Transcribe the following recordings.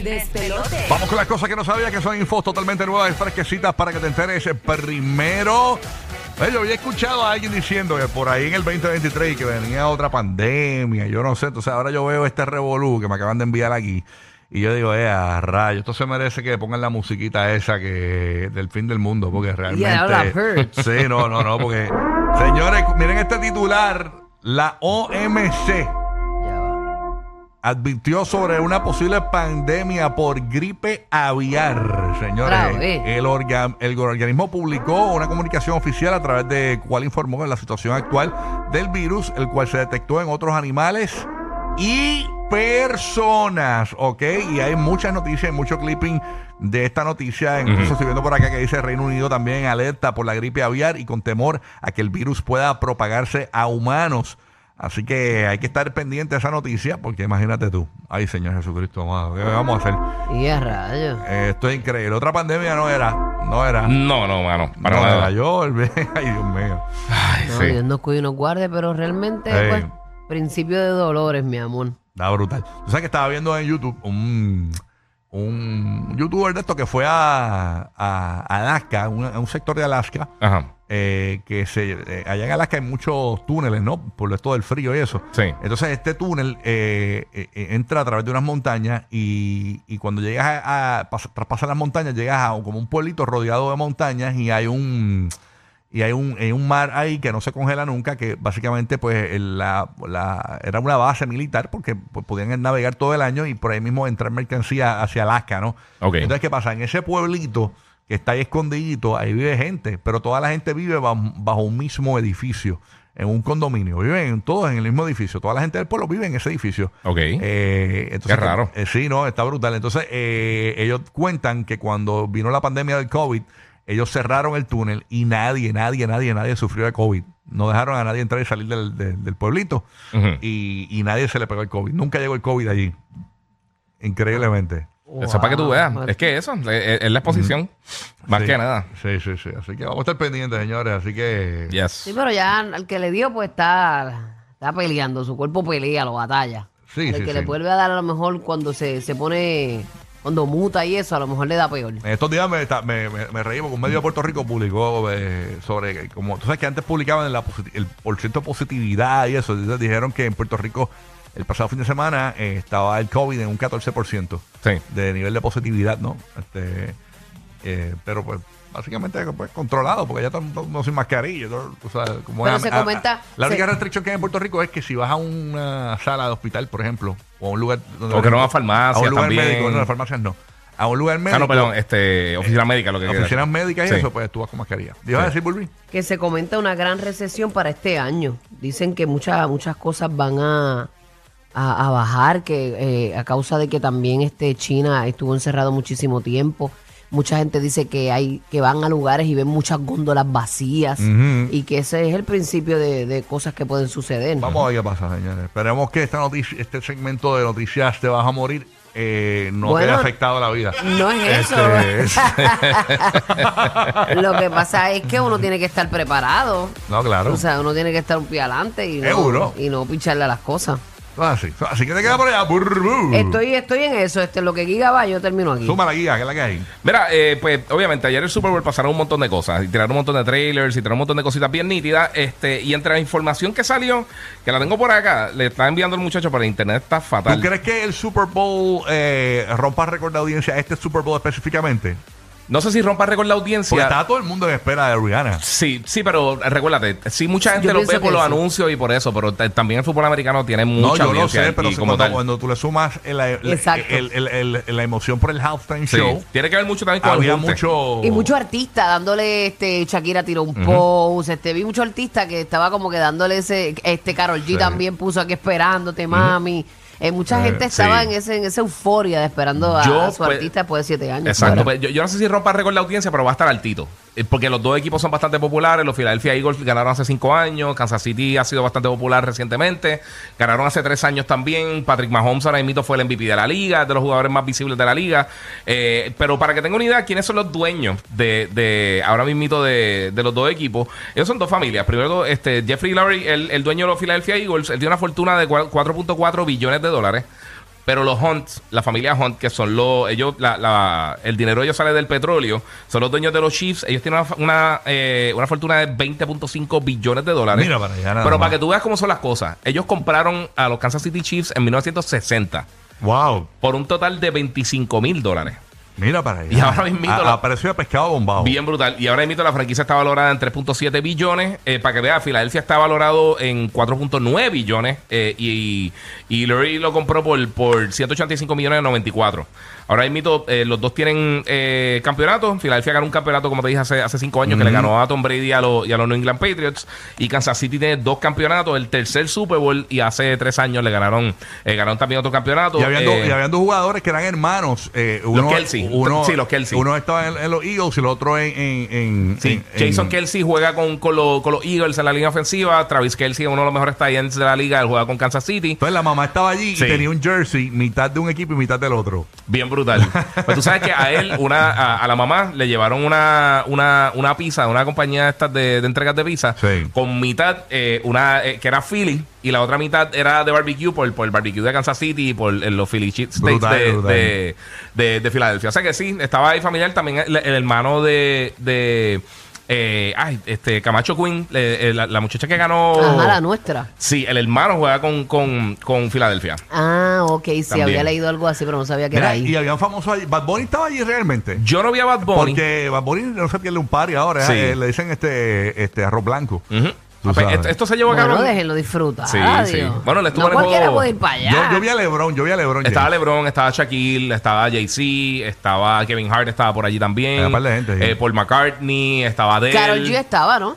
El despelote. Vamos con las cosas que no sabía que son infos totalmente nuevas y fresquecitas para que te enteres primero. Yo había escuchado a alguien diciendo que por ahí en el 2023 que venía otra pandemia, yo no sé, entonces ahora yo veo este revolú que me acaban de enviar aquí y yo digo, eh, a rayo, esto se merece que pongan la musiquita esa que del fin del mundo, porque realmente... Yeah. Sí, no, no, no, porque... Señores, miren este titular, la OMC. Advirtió sobre una posible pandemia por gripe aviar. Señores, el, orga- el organismo publicó una comunicación oficial a través de cual informó de la situación actual del virus, el cual se detectó en otros animales y personas, ¿ok? Y hay muchas noticias, mucho clipping de esta noticia. Incluso estoy viendo por acá que dice Reino Unido también en alerta por la gripe aviar y con temor a que el virus pueda propagarse a humanos. Así que hay que estar pendiente de esa noticia, porque imagínate tú. Ay, Señor Jesucristo, amado, ¿qué vamos a hacer? Y a rayos. Eh, esto es increíble. Otra pandemia no era, no era. No, no, mano. Para no nada. era yo, el ay Dios mío. Ay, No, sí. Dios nos cuide y nos guarde, pero realmente, Ey. pues, principio de dolores, mi amor. Está brutal. Tú sabes que estaba viendo en YouTube un, un youtuber de esto que fue a, a Alaska, un- a un sector de Alaska, Ajá. Eh, que se, eh, allá en Alaska hay muchos túneles, ¿no? Por esto del frío y eso. Sí. Entonces este túnel eh, eh, entra a través de unas montañas y, y cuando llegas a, a pas- las montañas, llegas a como un pueblito rodeado de montañas y hay un y hay un, hay un mar ahí que no se congela nunca, que básicamente pues la, la- era una base militar porque pues, podían navegar todo el año y por ahí mismo entrar mercancía hacia Alaska, ¿no? Ok. Entonces, ¿qué pasa? En ese pueblito que está ahí escondidito, ahí vive gente, pero toda la gente vive bajo, bajo un mismo edificio, en un condominio. Viven todos en el mismo edificio. Toda la gente del pueblo vive en ese edificio. Ok. Eh, entonces, Qué raro. eh, sí, no, está brutal. Entonces, eh, ellos cuentan que cuando vino la pandemia del COVID, ellos cerraron el túnel y nadie, nadie, nadie, nadie sufrió de COVID. No dejaron a nadie entrar y salir del, del- del pueblito y, y nadie se le pegó el COVID. Nunca llegó el COVID allí. Increíblemente. Eso es para que tú veas. Es que eso, es, es la exposición. Más Sí. que nada. Sí, sí, sí. Así que vamos a estar pendientes, señores. Así que. Yes. Sí, pero ya al que le dio, pues está, está peleando. Su cuerpo pelea, lo batalla. Sí, El sí, que sí. le vuelve a dar a lo mejor cuando se, se pone, cuando muta y eso, a lo mejor le da peor. En estos días me, me, me, me reí porque un medio de Puerto Rico publicó eh, sobre, como tú sabes que antes publicaban la el porcentaje de positividad y eso. Entonces dijeron que en Puerto Rico el pasado fin de semana eh, estaba el COVID en un 14% Sí. de nivel de positividad, ¿no? Este, eh, pero pues básicamente pues, controlado porque ya no sin mascarilla. todo, tú sabes, como Pero es- se comenta- la única se- restricción que hay en Puerto Rico es que si vas a una sala de hospital, por ejemplo, o a un lugar... donde- O que no a farmacias A un lugar también. médico, no, a farmacias no. A un lugar médico. Ah, no, perdón. Este, oficina médica, lo que. Oficinas médicas y Sí. eso, pues tú vas con mascarilla. ¿Ibas a Sí. decir, Bulbi? Que se comenta una gran recesión para este año. Dicen que muchas, muchas cosas van a, a, a bajar, que eh, a causa de que también este China estuvo encerrado muchísimo tiempo. Mucha gente dice que hay que van a lugares y ven muchas góndolas vacías y que ese es el principio de, de cosas que pueden suceder. Vamos a ver qué pasa, señores. Esperemos que esta noticia, este segmento de noticias te vas a morir eh, no te haya afectado la vida. No es eso. Este, Lo que pasa es que uno tiene que estar preparado. no, claro. O sea, uno tiene que estar un pie adelante y Seguro. no, y no picharle a las cosas. Así. Así que te queda por allá. Burr, burr. Estoy, estoy en eso. Este, lo que Giga va, yo termino aquí. Suma la guía, que es la que hay. Mira, eh, pues obviamente ayer el Super Bowl pasaron un montón de cosas y tiraron un montón de trailers y tiraron un montón de cositas bien nítidas. Este, y entre la información que salió, que la tengo por acá, le está enviando el muchacho para internet, está ¿Tú fatal. crees que el Super Bowl eh, rompa récord de audiencia, este Super Bowl específicamente? No sé si rompa récord la Porque audiencia. está todo el mundo en espera de Rihanna. Sí, sí, pero recuérdate, sí, mucha gente Yo lo ve por los sí. anuncios y por eso, pero también el fútbol americano tiene No, mucha yo lo sé, pero como cuando, cuando tú le sumas el, el- Exacto. el- el- el- el- la emoción por el halftime Sí, show, tiene que ver mucho también con había el mucho... Y muchos artistas dándole, este, Shakira tiró un post, este, vi muchos artistas que estaba como que dándole ese, este, Carol G Sí. también puso aquí esperándote, mami. Eh, mucha Eh, gente estaba sí. en, ese, en esa euforia de esperando a, Yo, a su pues, artista después de siete años. Exacto. Pues yo, yo no sé si rompa récord la audiencia, pero va a estar altito. Eh, Porque los dos equipos son bastante populares. Los Philadelphia Eagles ganaron hace cinco años. Kansas City ha sido bastante popular recientemente. Ganaron hace tres años también. Patrick Mahomes ahora mismo fue el MVP de la liga, de los jugadores más visibles de la liga. Eh, pero para que tengan una idea, ¿quiénes son los dueños de, de ahora mismo de, de los dos equipos? Ellos son dos familias. Primero, este, Jeffrey Lurie, el, el dueño de los Philadelphia Eagles, él tiene una fortuna de cua- 4.4 billones de dólares. Pero los Hunt, la familia Hunt, que son los, ellos, la, la- el dinero de ellos sale del petróleo, son los dueños de los Chiefs. Ellos tienen una, una, eh, una fortuna de 20.5 billones de dólares. Mira para allá, nada Pero más. para que tú veas cómo son las cosas, ellos compraron a los Kansas City Chiefs en 1960 Wow. por un total de 25 mil dólares. Mira para allá. Y ahora mismito a, la- a precio de pescado bombado. Bien brutal. Y ahora mismo la franquicia está valorada en 3.7 billones. Eh, para que vea, Filadelfia está valorado en 4.9 billones. eh, y, y Lurie lo compró por, por 185 millones de 94. Ahora mismo eh, los dos tienen eh, campeonatos. Filadelfia ganó un campeonato, como te dije, hace, hace cinco años, que le ganó a Tom Brady y a, los- y a los New England Patriots. Y Kansas City tiene dos campeonatos, el tercer Super Bowl. Y hace tres años le ganaron, eh, ganaron también otro campeonato. Y habían, dos, Eh, y habían dos jugadores que eran hermanos. eh, uno, Kelsey. Uno, Sí, los Kelsey. Uno estaba en, en los Eagles y el otro en. en, en- Sí, Jason Kelsey juega con, con, los- con los Eagles en la línea ofensiva. Travis Kelsey es uno de los mejores tight de la liga. Él juega con Kansas City. Entonces la mamá estaba allí Sí. y tenía un jersey, mitad de un equipo y mitad del otro. Bien brutal. Pues tú sabes que a él, una, a, a la mamá, le llevaron una, una, una pizza, una compañía de estas de, de entregas de pizza, Sí. con mitad, eh, una eh, que era Philly, y la otra mitad era de barbecue por, por el barbecue de Kansas City y por los Philly steaks Brutal, de, brutal. de, de- de Filadelfia. O sea que sí, estaba ahí familiar también el, el hermano de. de eh, ay, este Camacho Quinn, eh, eh, la, la muchacha que ganó. Ajá, la nuestra. Sí, el hermano juega con, con, con Filadelfia. Ah, ok, sí, También. había leído algo así, pero no sabía que Mira, era y ahí. había un famoso allí. Bad Bunny estaba allí realmente. Yo no vi a Bad Bunny. Porque Bad Bunny no se pierde un party ahora. Sí. eh, le dicen este, este arroz blanco. Ujú. Tú pues, sabes. esto, esto se llevó a cabo. Bueno, déjenlo disfrutar. Sí, sí. Dios. Bueno, le estuvo no en el cualquiera juego- puede ir para allá. Yo, yo vi a LeBron, yo vi a LeBron. Estaba James. LeBron, estaba Shaquille, estaba Jay-Z, estaba Kevin Hart, estaba por allí también. Un par de gente, sí. Eh, Paul McCartney, estaba Adele. Carol G estaba, ¿no?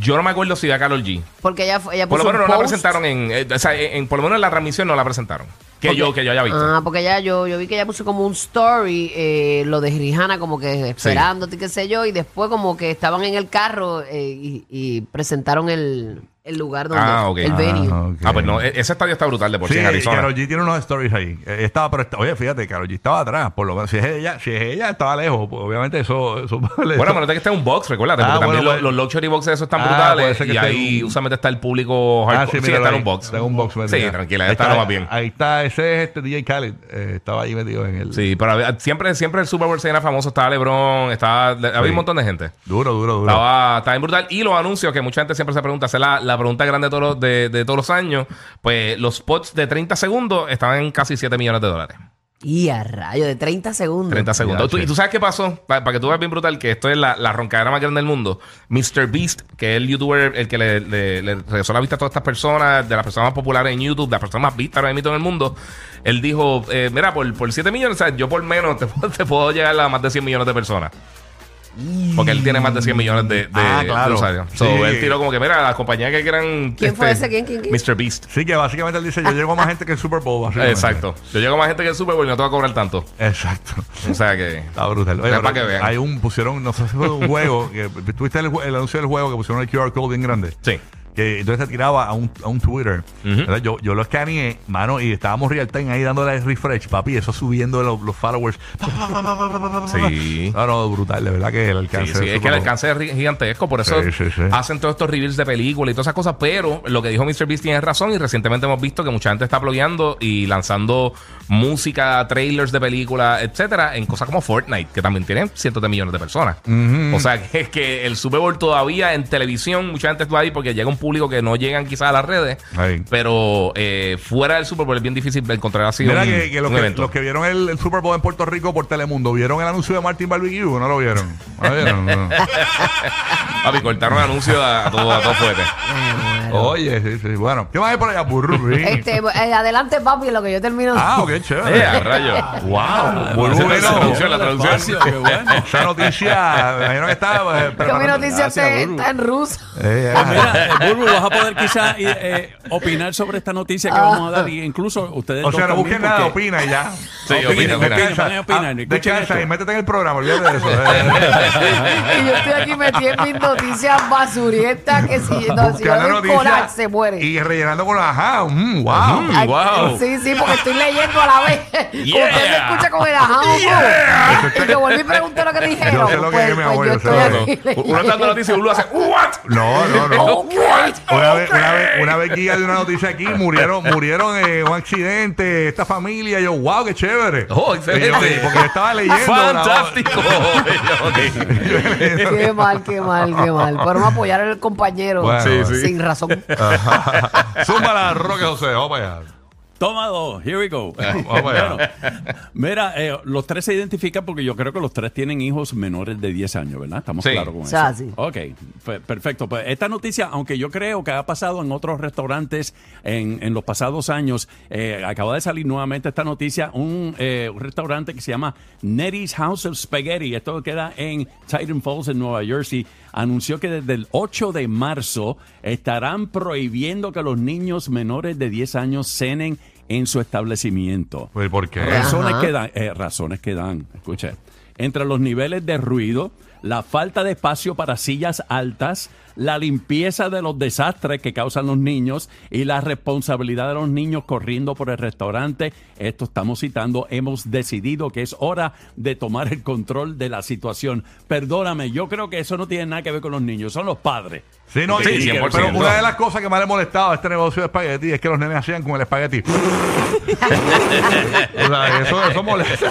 Yo no me acuerdo si era Carol G. Porque ella, fue- ella Por lo menos un no la post. presentaron en, eh, o sea, en, en- por lo menos en la transmisión no la presentaron. Que yo, que yo haya visto. Ah, porque ya yo, yo vi que ella puso como un story, eh, lo de Rihanna como que esperándote, qué sé yo, y después como que estaban en el carro eh, y, y presentaron el, el lugar donde, Ah, ok. el Ah, venue. ok. Ah, pues no, e- ese estadio está brutal de por sí, Sí, en Arizona. Karol G tiene unos stories ahí. Eh, Estaba, pero oye, fíjate, Karol G estaba atrás. Por lo menos, si es ella, si es ella, estaba lejos. pues, obviamente, eso. eso Bueno, pero que está en un box, recuérdate, Ah, porque también los, bueno. los luxury boxes esos están Ah, puede brutales. ser que Y esté ahí en un- usualmente está el público Ah, hardcore. sí, míralo está en ahí. un box. Está en un box. Sí, tranquila, Ahí está, más bien. Ahí está, ese es este DJ Khaled. eh, estaba ahí metido en el. Sí, pero había- siempre, siempre el Super Bowl se era famoso. Estaba LeBron, estaba, había Sí. un montón de gente. Duro, duro, duro. Estaba, estaba bien brutal. Y los anuncios, que mucha gente siempre se pregunta, hacer la, la pregunta grande de todos, los, de, de todos los años, pues los spots de 30 segundos estaban en casi 7 millones de dólares. Y a rayo, de 30 segundos. 30 segundos. Tú-. ¿Y tú sabes qué pasó? Pa- Para que tú veas bien brutal, que esto es la, la roncadera más grande del mundo. Mr. Beast, que es el youtuber, el que le, le, le regresó la vista a todas estas personas, de las personas más populares en YouTube, de las personas más vistas ahora mismo en el mundo, él dijo, eh, mira, por, por 7 millones, o sea, yo por menos te, puedo- te puedo llegar a más de 100 millones de personas. Porque él tiene más de 100 millones de, de Ah, claro. usuarios. So, Sí. él tiró como que, mira, las compañías que quieran... ¿Quién fue ese? ¿Quién, quién, quién? Mr. Beast. Sí, que básicamente él dice: Yo llego a más gente que el Super Bowl. básicamente. Exacto. Yo llego a más gente que el Super Bowl y no te voy a cobrar tanto. Exacto. O sea que... Está brutal. Oye, Es pero para que vean. Hay un, pusieron, no sé si fue un juego, que tuviste el, jue- el anuncio del juego que pusieron el QR code bien grande. Sí. Que entonces te tiraba a un, a un Twitter. Yo, yo lo escaneé, mano, y estábamos real time ahí dándole refresh, papi, eso subiendo los, los followers. Sí. No, no, brutal, de verdad que el alcance. sí, es que el alcance es gigantesco, por eso Sí, hacen todos estos reveals de películas y todas esas cosas, pero lo que dijo Mr. Beast tiene razón y recientemente hemos visto que mucha gente está blogueando y lanzando música, trailers de películas, etcétera, en cosas como Fortnite, que también tiene cientos de millones de personas. O sea, que es que el Super Bowl todavía en televisión, mucha gente está ahí porque llega un público que no llegan quizás a las redes, Ahí. pero eh, fuera del Super Bowl es bien difícil encontrar así Mira un, que, que los un que, evento. los que vieron el, el Super Bowl en Puerto Rico por Telemundo, ¿vieron el anuncio de Martin Barbecue no lo vieron? ¿No lo vieron? No. Papi, cortaron anuncios a, a todo, a todo fuerte. Claro. Oye, sí, sí. Bueno, ¿qué más hay por allá? Burrubín. Este, eh, adelante, papi, lo que yo termino. Ah, qué Eh, chévere. a rayo. Wow. Esa es la traducción, la traducción. Qué bueno. Esa noticia, me imagino que está. eh, que mi noticia Gracias, está, está en ruso. Eh, Pues mira, eh, Burbu, vas a poder quizás eh, opinar sobre esta noticia que vamos a dar. Y incluso ustedes. o sea, no busquen nada, porque- opina y ya. Sí, opina, opina. Descansa, ah, y métete en el programa, olvídate de eso. Eh, y yo estoy aquí metida en mis noticias basurientas que si, no, si yo buscando se muere. Y rellenando con la ajá. mm, wow. Ay, wow. Sí, sí, porque estoy leyendo a la vez. Yeah. Usted me escucha con el ajá, Y yo volví y pregunté lo que dijeron. Yo sé lo que pues, es, mi pues amor, yo yo sé estoy lo No, aquí no. Uno está dando noticias y uno hace, ¿what? No, no, no. Ok. Una vez, una vez, una vez guía de una noticia aquí, murieron, murieron en un accidente, esta familia, yo, wow, qué chévere. Oh, yo, excelente. porque yo estaba leyendo. Fantástico. Qué mal, qué mal, qué mal. Pero no apoyar al compañero Bueno, Sí, sí. sin razón. La roca, José, vamos allá. Toma dos, here we go. Bueno, mira, eh, los tres se identifican porque yo creo que los tres tienen hijos menores de 10 años, ¿verdad? Estamos Sí. claros con eso. sea, sí. Ok, perfecto. Pues esta noticia, aunque yo creo que ha pasado en otros restaurantes en, en los pasados años, eh, acaba de salir nuevamente esta noticia, un, eh, un restaurante que se llama Nettie's House of Spaghetti, esto queda en Titan Falls, en Nueva Jersey, anunció que desde el 8 de marzo estarán prohibiendo que los niños menores de 10 años cenen en su establecimiento. Pues, ¿por qué? Razones Ajá. que dan, eh, razones que dan, escuche, entre los niveles de ruido, la falta de espacio para sillas altas, la limpieza de los desastres que causan los niños y la responsabilidad de los niños corriendo por el restaurante. Esto estamos citando, hemos decidido que es hora de tomar el control de la situación. Perdóname, yo creo que eso no tiene nada que ver con los niños, son los padres. Sí, no, Sí, 100%. pero una de las cosas que más le molestaba a este negocio de espagueti es que los nenes hacían con el espagueti. o sea, eso, eso molesta.